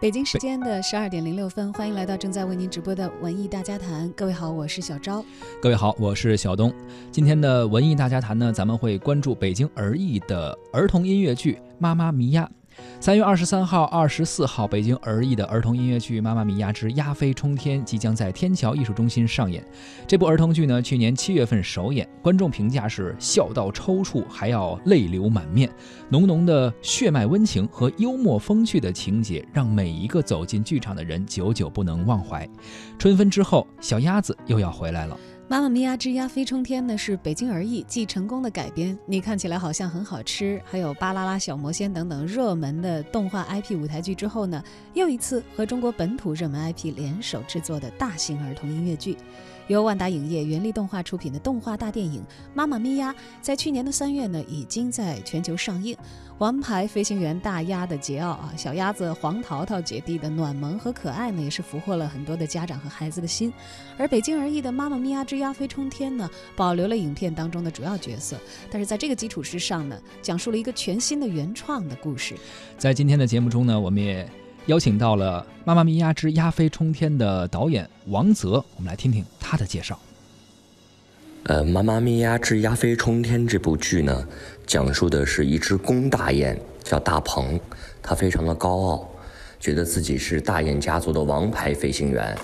北京时间的十二点零六分，欢迎来到正在为您直播的文艺大家谈。各位好，我是小昭。各位好，我是小东。今天的文艺大家谈呢，咱们会关注北京儿艺的儿童音乐剧《妈妈咪呀》。三月二十三号、二十四号，北京儿艺的儿童音乐剧《妈妈咪呀之鸭飞冲天》即将在天桥艺术中心上演。这部儿童剧呢，去年七月份首演，观众评价是笑到抽搐，还要泪流满面。浓浓的血脉温情和幽默风趣的情节，让每一个走进剧场的人久久不能忘怀。春分之后，小鸭子又要回来了。《妈妈咪呀之鸭飞冲天》呢是北京儿艺继成功的改编，你看起来好像很好吃，还有巴啦啦小魔仙等等热门的动画 IP 舞台剧之后呢，又一次和中国本土热门 IP 联手制作的大型儿童音乐剧。由万达影业、原力动画出品的动画大电影《妈妈咪呀》在去年的三月呢，已经在全球上映。王牌飞行员大鸭的桀骜啊，小鸭子黄桃桃姐弟的暖萌和可爱呢，也是俘获了很多的家长和孩子的心。而北京而艺的《妈妈咪呀之鸭飞冲天》呢，保留了影片当中的主要角色，但是在这个基础之上呢，讲述了一个全新的原创的故事。在今天的节目中呢，我们也。邀请到了《妈妈咪呀之鸭飞冲天》的导演王泽，我们来听听他的介绍。呃，《妈妈咪呀之鸭飞冲天》这部剧呢，讲述的是一只公大雁，叫大鹏，他非常的高傲，觉得自己是大雁家族的王牌飞行员。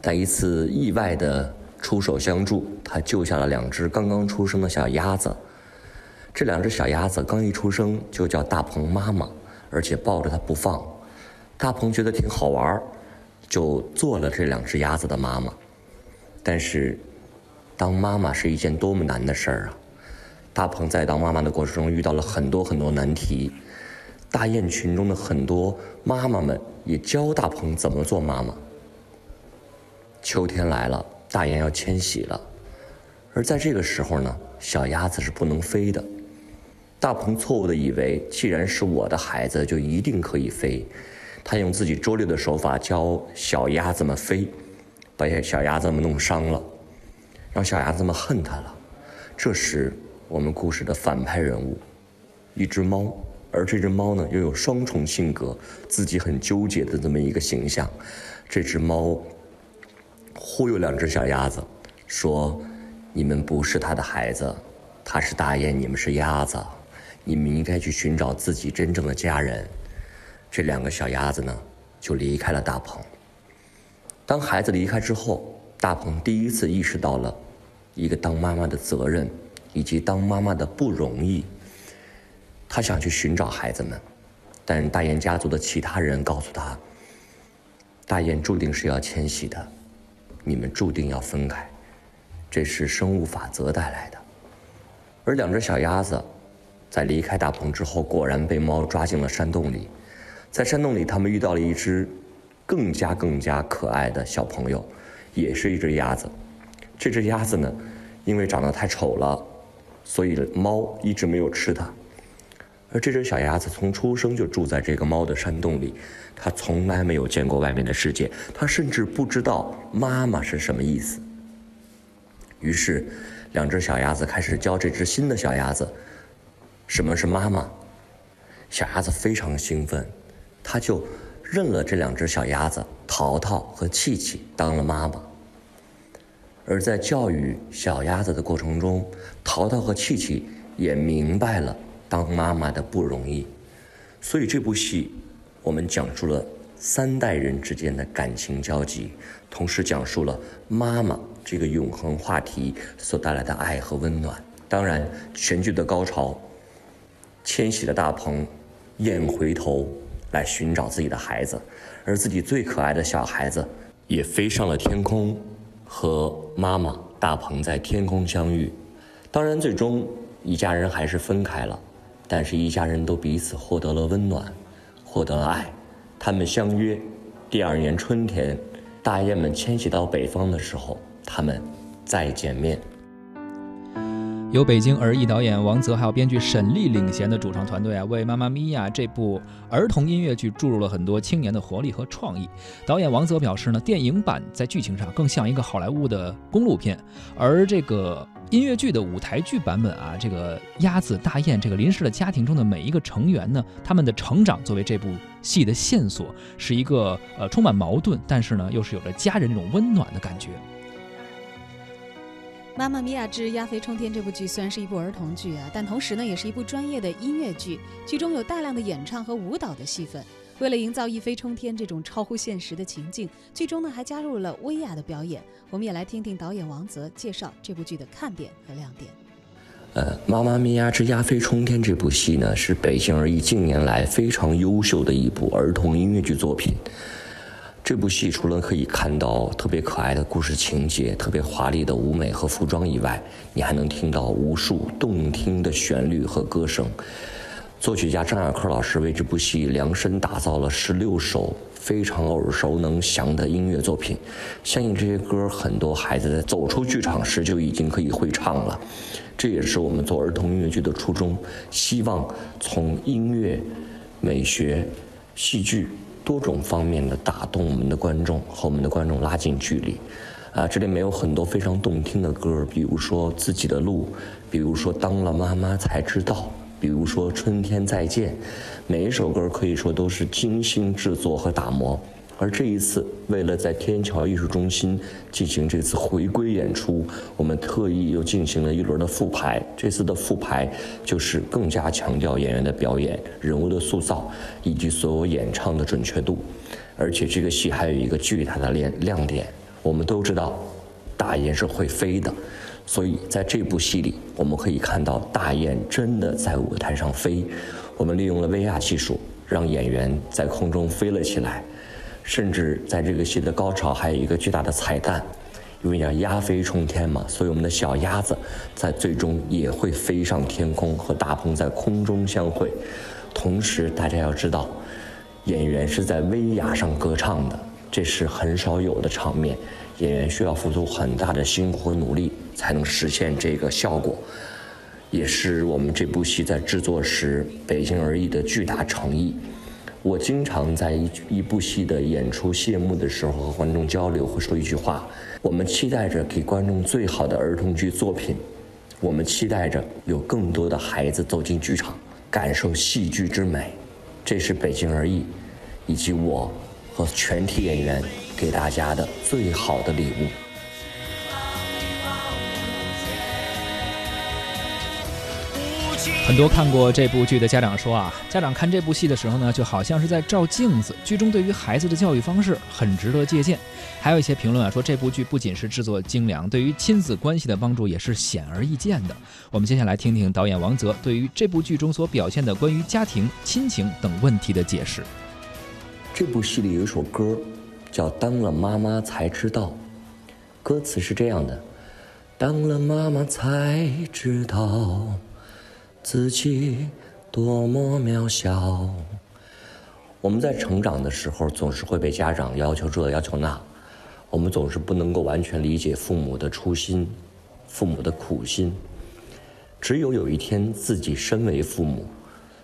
在一次意外的出手相助，他救下了两只刚刚出生的小鸭子。这两只小鸭子刚一出生就叫大鹏妈妈，而且抱着它不放。大鹏觉得挺好玩就做了这两只鸭子的妈妈。但是，当妈妈是一件多么难的事儿啊！大鹏在当妈妈的过程中遇到了很多很多难题。大雁群中的很多妈妈们也教大鹏怎么做妈妈。秋天来了，大雁要迁徙了，而在这个时候呢，小鸭子是不能飞的。大鹏错误的以为，既然是我的孩子，就一定可以飞。他用自己拙劣的手法教小鸭子们飞，把小鸭子们弄伤了，让小鸭子们恨他了。这时，我们故事的反派人物，一只猫，而这只猫呢，又有双重性格，自己很纠结的这么一个形象。这只猫忽悠两只小鸭子，说：“你们不是他的孩子，他是大雁，你们是鸭子，你们应该去寻找自己真正的家人。”这两个小鸭子呢，就离开了大棚。当孩子离开之后，大鹏第一次意识到了一个当妈妈的责任，以及当妈妈的不容易。他想去寻找孩子们，但大雁家族的其他人告诉他：“大雁注定是要迁徙的，你们注定要分开，这是生物法则带来的。”而两只小鸭子在离开大鹏之后，果然被猫抓进了山洞里。在山洞里，他们遇到了一只更加更加可爱的小朋友，也是一只鸭子。这只鸭子呢，因为长得太丑了，所以猫一直没有吃它。而这只小鸭子从出生就住在这个猫的山洞里，它从来没有见过外面的世界，它甚至不知道妈妈是什么意思。于是，两只小鸭子开始教这只新的小鸭子什么是妈妈。小鸭子非常兴奋。它就认了这两只小鸭子淘淘和气气当了妈妈，而在教育小鸭子的过程中，淘淘和气气也明白了当妈妈的不容易，所以这部戏我们讲述了三代人之间的感情交集，同时讲述了妈妈这个永恒话题所带来的爱和温暖。当然，全剧的高潮，迁徙的大鹏，雁回头。来寻找自己的孩子，而自己最可爱的小孩子也飞上了天空，和妈妈大鹏在天空相遇。当然，最终一家人还是分开了，但是一家人都彼此获得了温暖，获得了爱。他们相约，第二年春天，大雁们迁徙到北方的时候，他们再见面。由北京儿艺导演王泽还有编剧沈丽领衔的主创团队啊，为《妈妈咪呀》这部儿童音乐剧注入了很多青年的活力和创意。导演王泽表示呢，电影版在剧情上更像一个好莱坞的公路片，而这个音乐剧的舞台剧版本啊，这个鸭子大雁这个临时的家庭中的每一个成员呢，他们的成长作为这部戏的线索是一个呃充满矛盾，但是呢又是有着家人那种温暖的感觉。《妈妈咪呀之亚飞冲天》这部剧虽然是一部儿童剧啊，但同时呢也是一部专业的音乐剧，剧中有大量的演唱和舞蹈的戏份。为了营造一飞冲天这种超乎现实的情境，剧中呢还加入了威亚的表演。我们也来听听导演王泽介绍这部剧的看点和亮点。呃，《妈妈咪呀之亚飞冲天》这部戏呢，是北京而艺近年来非常优秀的一部儿童音乐剧作品。这部戏除了可以看到特别可爱的故事情节、特别华丽的舞美和服装以外，你还能听到无数动听的旋律和歌声。作曲家张亚科老师为这部戏量身打造了十六首非常耳熟能详的音乐作品，相信这些歌很多孩子在走出剧场时就已经可以会唱了。这也是我们做儿童音乐剧的初衷，希望从音乐、美学、戏剧。多种方面的打动我们的观众，和我们的观众拉近距离。啊，这里面有很多非常动听的歌，比如说《自己的路》，比如说《当了妈妈才知道》，比如说《春天再见》。每一首歌可以说都是精心制作和打磨。而这一次，为了在天桥艺术中心进行这次回归演出，我们特意又进行了一轮的复排。这次的复排就是更加强调演员的表演、人物的塑造以及所有演唱的准确度。而且这个戏还有一个巨大的亮亮点，我们都知道，大雁是会飞的，所以在这部戏里，我们可以看到大雁真的在舞台上飞。我们利用了 VR 技术，让演员在空中飞了起来。甚至在这个戏的高潮还有一个巨大的彩蛋，因为要鸭飞冲天嘛，所以我们的小鸭子在最终也会飞上天空，和大鹏在空中相会。同时，大家要知道，演员是在威亚上歌唱的，这是很少有的场面，演员需要付出很大的辛苦和努力才能实现这个效果，也是我们这部戏在制作时北京而艺的巨大诚意。我经常在一一部戏的演出谢幕的时候和观众交流，会说一句话：我们期待着给观众最好的儿童剧作品，我们期待着有更多的孩子走进剧场，感受戏剧之美。这是北京而艺，以及我和全体演员给大家的最好的礼物。很多看过这部剧的家长说啊，家长看这部戏的时候呢，就好像是在照镜子。剧中对于孩子的教育方式很值得借鉴。还有一些评论啊说，这部剧不仅是制作精良，对于亲子关系的帮助也是显而易见的。我们接下来听听导演王泽对于这部剧中所表现的关于家庭、亲情等问题的解释。这部戏里有一首歌，叫《当了妈妈才知道》，歌词是这样的：当了妈妈才知道。自己多么渺小。我们在成长的时候，总是会被家长要求这要求那，我们总是不能够完全理解父母的初心，父母的苦心。只有有一天自己身为父母，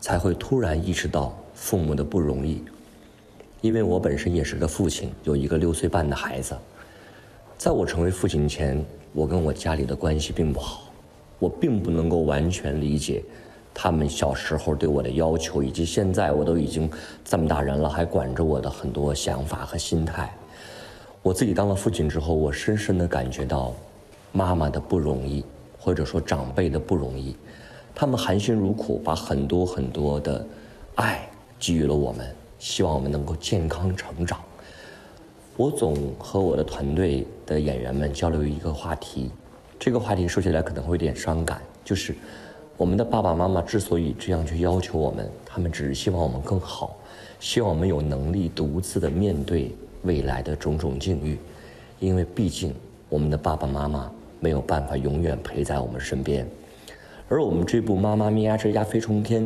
才会突然意识到父母的不容易。因为我本身也是个父亲，有一个六岁半的孩子。在我成为父亲前，我跟我家里的关系并不好。我并不能够完全理解他们小时候对我的要求，以及现在我都已经这么大人了还管着我的很多想法和心态。我自己当了父亲之后，我深深的感觉到妈妈的不容易，或者说长辈的不容易。他们含辛茹苦，把很多很多的爱给予了我们，希望我们能够健康成长。我总和我的团队的演员们交流一个话题。这个话题说起来可能会有点伤感，就是我们的爸爸妈妈之所以这样去要求我们，他们只是希望我们更好，希望我们有能力独自的面对未来的种种境遇，因为毕竟我们的爸爸妈妈没有办法永远陪在我们身边，而我们这部《妈妈咪呀之鸭飞冲天》，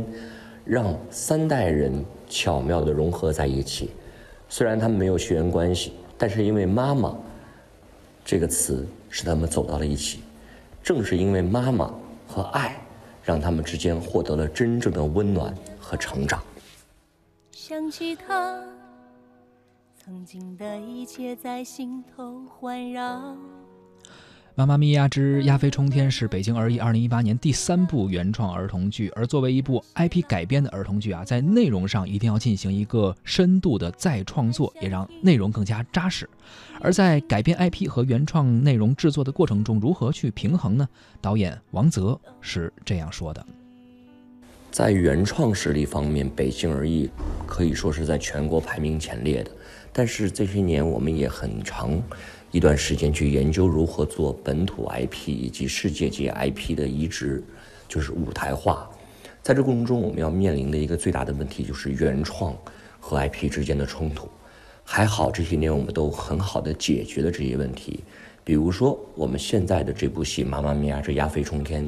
让三代人巧妙的融合在一起，虽然他们没有血缘关系，但是因为妈妈这个词。使他们走到了一起，正是因为妈妈和爱，让他们之间获得了真正的温暖和成长。想起他，曾经的一切在心头环绕。《妈妈咪呀之鸭飞冲天》是北京儿艺二零一八年第三部原创儿童剧，而作为一部 IP 改编的儿童剧啊，在内容上一定要进行一个深度的再创作，也让内容更加扎实。而在改编 IP 和原创内容制作的过程中，如何去平衡呢？导演王泽是这样说的：在原创实力方面，北京儿艺可以说是在全国排名前列的。但是这些年，我们也很长。一段时间去研究如何做本土 IP 以及世界级 IP 的移植，就是舞台化。在这过程中，我们要面临的一个最大的问题就是原创和 IP 之间的冲突。还好这些年我们都很好的解决了这些问题。比如说我们现在的这部戏《妈妈咪呀这鸭飞冲天》，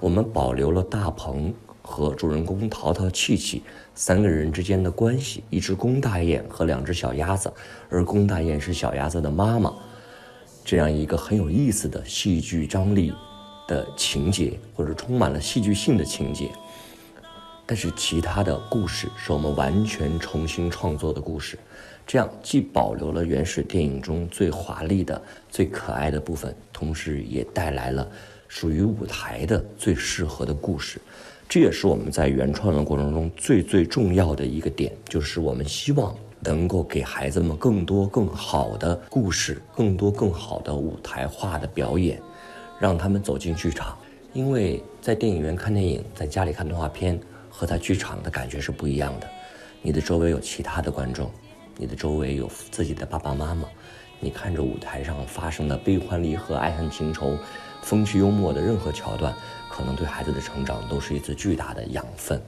我们保留了大鹏和主人公淘淘、气气三个人之间的关系，一只公大雁和两只小鸭子，而公大雁是小鸭子的妈妈。这样一个很有意思的戏剧张力的情节，或者充满了戏剧性的情节，但是其他的故事是我们完全重新创作的故事，这样既保留了原始电影中最华丽的、最可爱的部分，同时也带来了属于舞台的最适合的故事。这也是我们在原创的过程中最最重要的一个点，就是我们希望。能够给孩子们更多更好的故事，更多更好的舞台化的表演，让他们走进剧场。因为在电影院看电影，在家里看动画片，和在剧场的感觉是不一样的。你的周围有其他的观众，你的周围有自己的爸爸妈妈，你看着舞台上发生的悲欢离合、爱恨情仇、风趣幽默的任何桥段，可能对孩子的成长都是一次巨大的养分。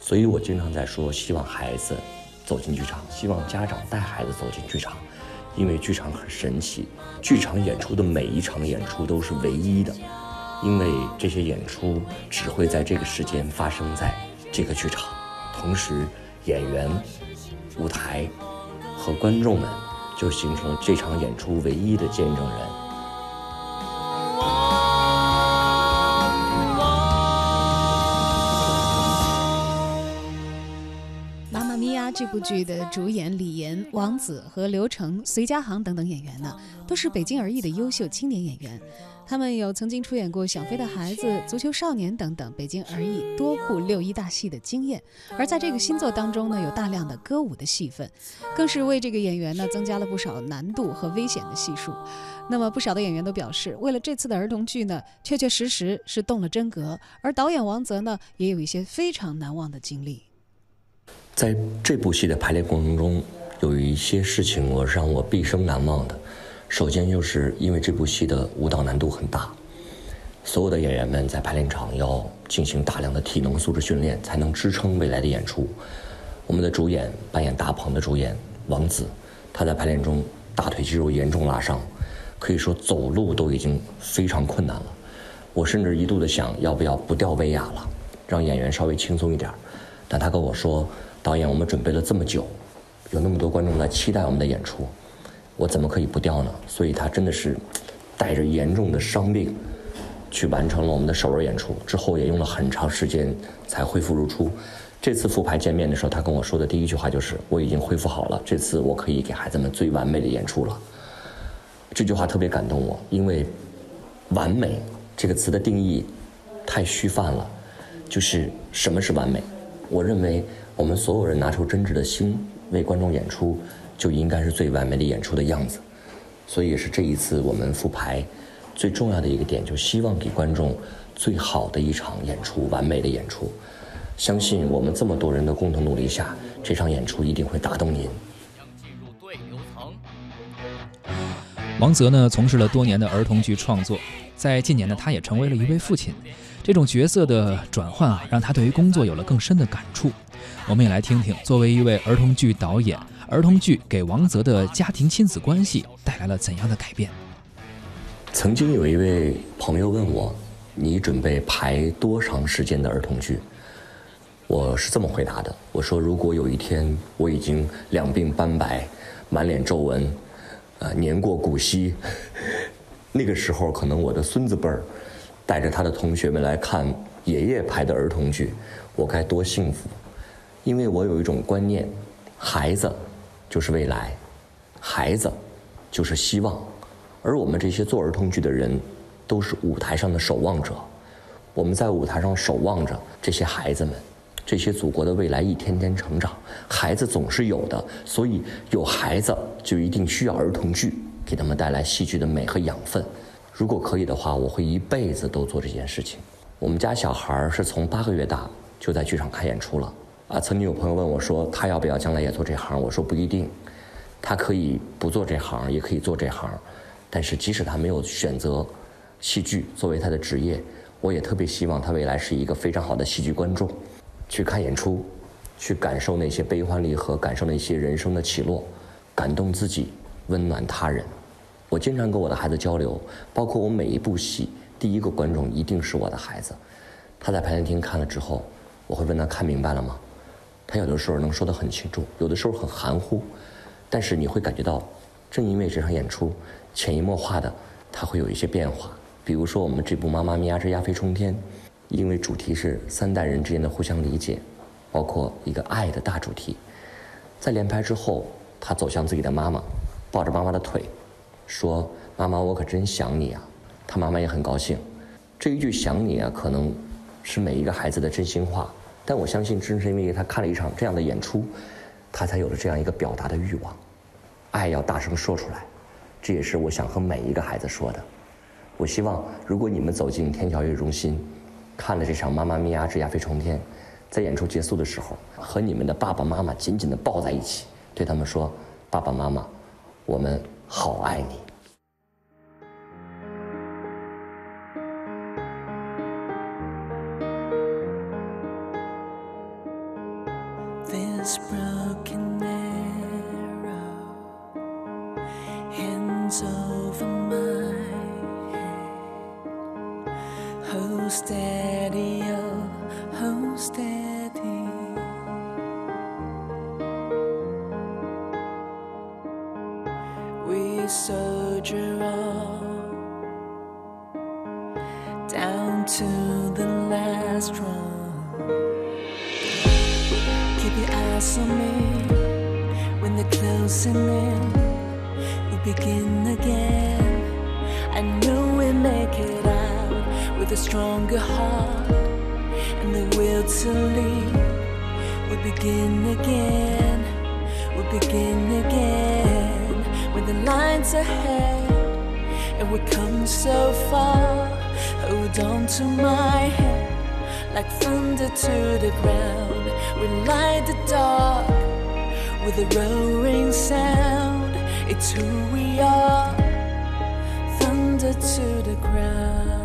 所以我经常在说，希望孩子。走进剧场，希望家长带孩子走进剧场，因为剧场很神奇。剧场演出的每一场演出都是唯一的，因为这些演出只会在这个时间发生在这个剧场。同时，演员、舞台和观众们就形成了这场演出唯一的见证人。这部剧的主演李岩、王子和刘成、隋家航等等演员呢，都是北京儿艺的优秀青年演员。他们有曾经出演过《想飞的孩子》《足球少年》等等北京儿艺多部六一大戏的经验。而在这个新作当中呢，有大量的歌舞的戏份，更是为这个演员呢增加了不少难度和危险的系数。那么不少的演员都表示，为了这次的儿童剧呢，确确实实是动了真格。而导演王泽呢，也有一些非常难忘的经历。在这部戏的排练过程中，有一些事情我让我毕生难忘的。首先就是因为这部戏的舞蹈难度很大，所有的演员们在排练场要进行大量的体能素质训练，才能支撑未来的演出。我们的主演扮演大鹏的主演王子，他在排练中大腿肌肉严重拉伤，可以说走路都已经非常困难了。我甚至一度的想要不要不吊威亚了，让演员稍微轻松一点儿，但他跟我说。导演，我们准备了这么久，有那么多观众在期待我们的演出，我怎么可以不掉呢？所以他真的是带着严重的伤病去完成了我们的首轮演出，之后也用了很长时间才恢复如初。这次复排见面的时候，他跟我说的第一句话就是：“我已经恢复好了，这次我可以给孩子们最完美的演出了。”这句话特别感动我，因为“完美”这个词的定义太虚泛了，就是什么是完美？我认为。我们所有人拿出真挚的心为观众演出，就应该是最完美的演出的样子。所以是这一次我们复排最重要的一个点，就希望给观众最好的一场演出，完美的演出。相信我们这么多人的共同努力下，这场演出一定会打动您。王泽呢，从事了多年的儿童剧创作，在近年呢，他也成为了一位父亲。这种角色的转换啊，让他对于工作有了更深的感触。我们也来听听，作为一位儿童剧导演，儿童剧给王泽的家庭亲子关系带来了怎样的改变？曾经有一位朋友问我：“你准备排多长时间的儿童剧？”我是这么回答的：“我说，如果有一天我已经两鬓斑白、满脸皱纹，呃，年过古稀，那个时候可能我的孙子辈儿。”带着他的同学们来看爷爷拍的儿童剧，我该多幸福！因为我有一种观念，孩子就是未来，孩子就是希望，而我们这些做儿童剧的人都是舞台上的守望者。我们在舞台上守望着这些孩子们，这些祖国的未来一天天成长。孩子总是有的，所以有孩子就一定需要儿童剧，给他们带来戏剧的美和养分。如果可以的话，我会一辈子都做这件事情。我们家小孩是从八个月大就在剧场看演出了啊。曾经有朋友问我说，他要不要将来也做这行？我说不一定，他可以不做这行，也可以做这行。但是即使他没有选择戏剧作为他的职业，我也特别希望他未来是一个非常好的戏剧观众，去看演出，去感受那些悲欢离合，感受那些人生的起落，感动自己，温暖他人。我经常跟我的孩子交流，包括我每一部戏，第一个观众一定是我的孩子。他在排练厅看了之后，我会问他看明白了吗？他有的时候能说得很清楚，有的时候很含糊，但是你会感觉到，正因为这场演出，潜移默化的他会有一些变化。比如说我们这部《妈妈咪呀之鸭飞冲天》，因为主题是三代人之间的互相理解，包括一个爱的大主题，在连拍之后，他走向自己的妈妈，抱着妈妈的腿。说：“妈妈，我可真想你啊！”他妈妈也很高兴。这一句“想你啊”，可能是每一个孩子的真心话。但我相信，正是因为他看了一场这样的演出，他才有了这样一个表达的欲望。爱要大声说出来，这也是我想和每一个孩子说的。我希望，如果你们走进天桥艺术中心，看了这场《妈妈咪呀之亚飞冲天》，在演出结束的时候，和你们的爸爸妈妈紧紧地抱在一起，对他们说：“爸爸妈妈，我们。”好爱你。Eyes on me when they're closing in. We begin again. I know we'll make it out with a stronger heart and the will to leave. We begin again. We begin again when the lines ahead and we come so far. Hold on to my hand like thunder to the ground. We light the dark with a roaring sound. It's who we are. Thunder to the ground.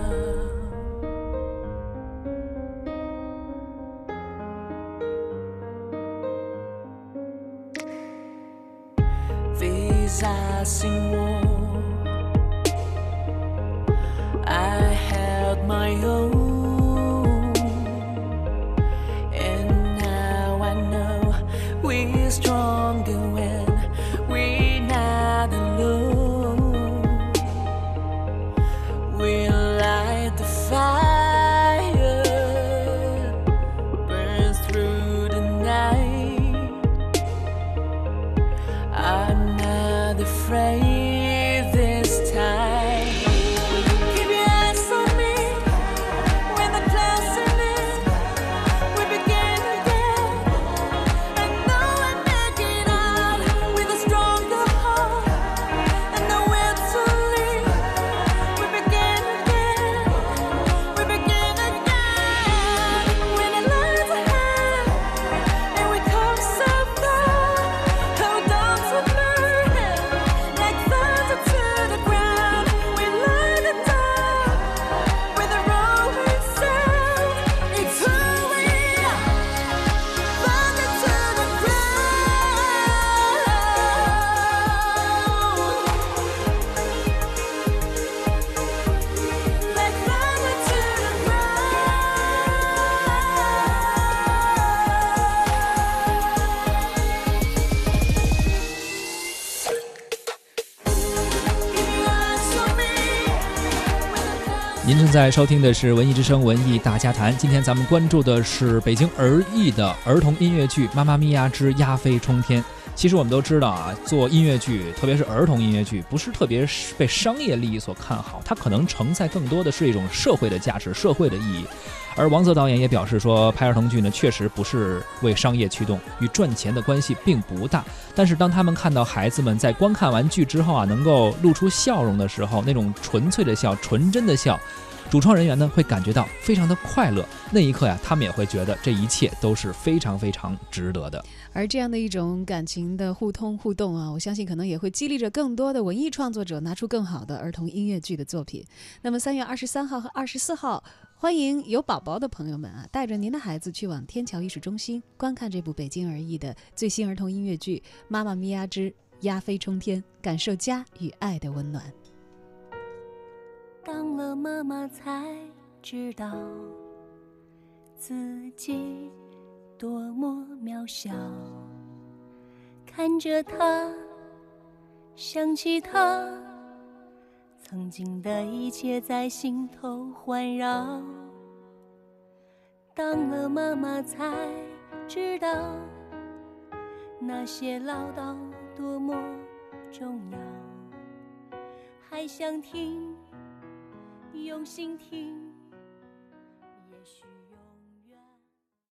These eyes sing afraid 在收听的是《文艺之声·文艺大家谈》，今天咱们关注的是北京儿艺的儿童音乐剧《妈妈咪呀之鸭飞冲天》。其实我们都知道啊，做音乐剧，特别是儿童音乐剧，不是特别被商业利益所看好，它可能承载更多的是一种社会的价值、社会的意义。而王泽导演也表示说，拍儿童剧呢，确实不是为商业驱动，与赚钱的关系并不大。但是当他们看到孩子们在观看完剧之后啊，能够露出笑容的时候，那种纯粹的笑、纯真的笑。主创人员呢会感觉到非常的快乐，那一刻呀，他们也会觉得这一切都是非常非常值得的。而这样的一种感情的互通互动啊，我相信可能也会激励着更多的文艺创作者拿出更好的儿童音乐剧的作品。那么三月二十三号和二十四号，欢迎有宝宝的朋友们啊，带着您的孩子去往天桥艺术中心观看这部北京儿艺的最新儿童音乐剧《妈妈咪呀之鸭飞冲天》，感受家与爱的温暖。妈妈才知道自己多么渺小，看着他，想起他，曾经的一切在心头环绕。当了妈妈才知道那些唠叨多么重要，还想听。用心听。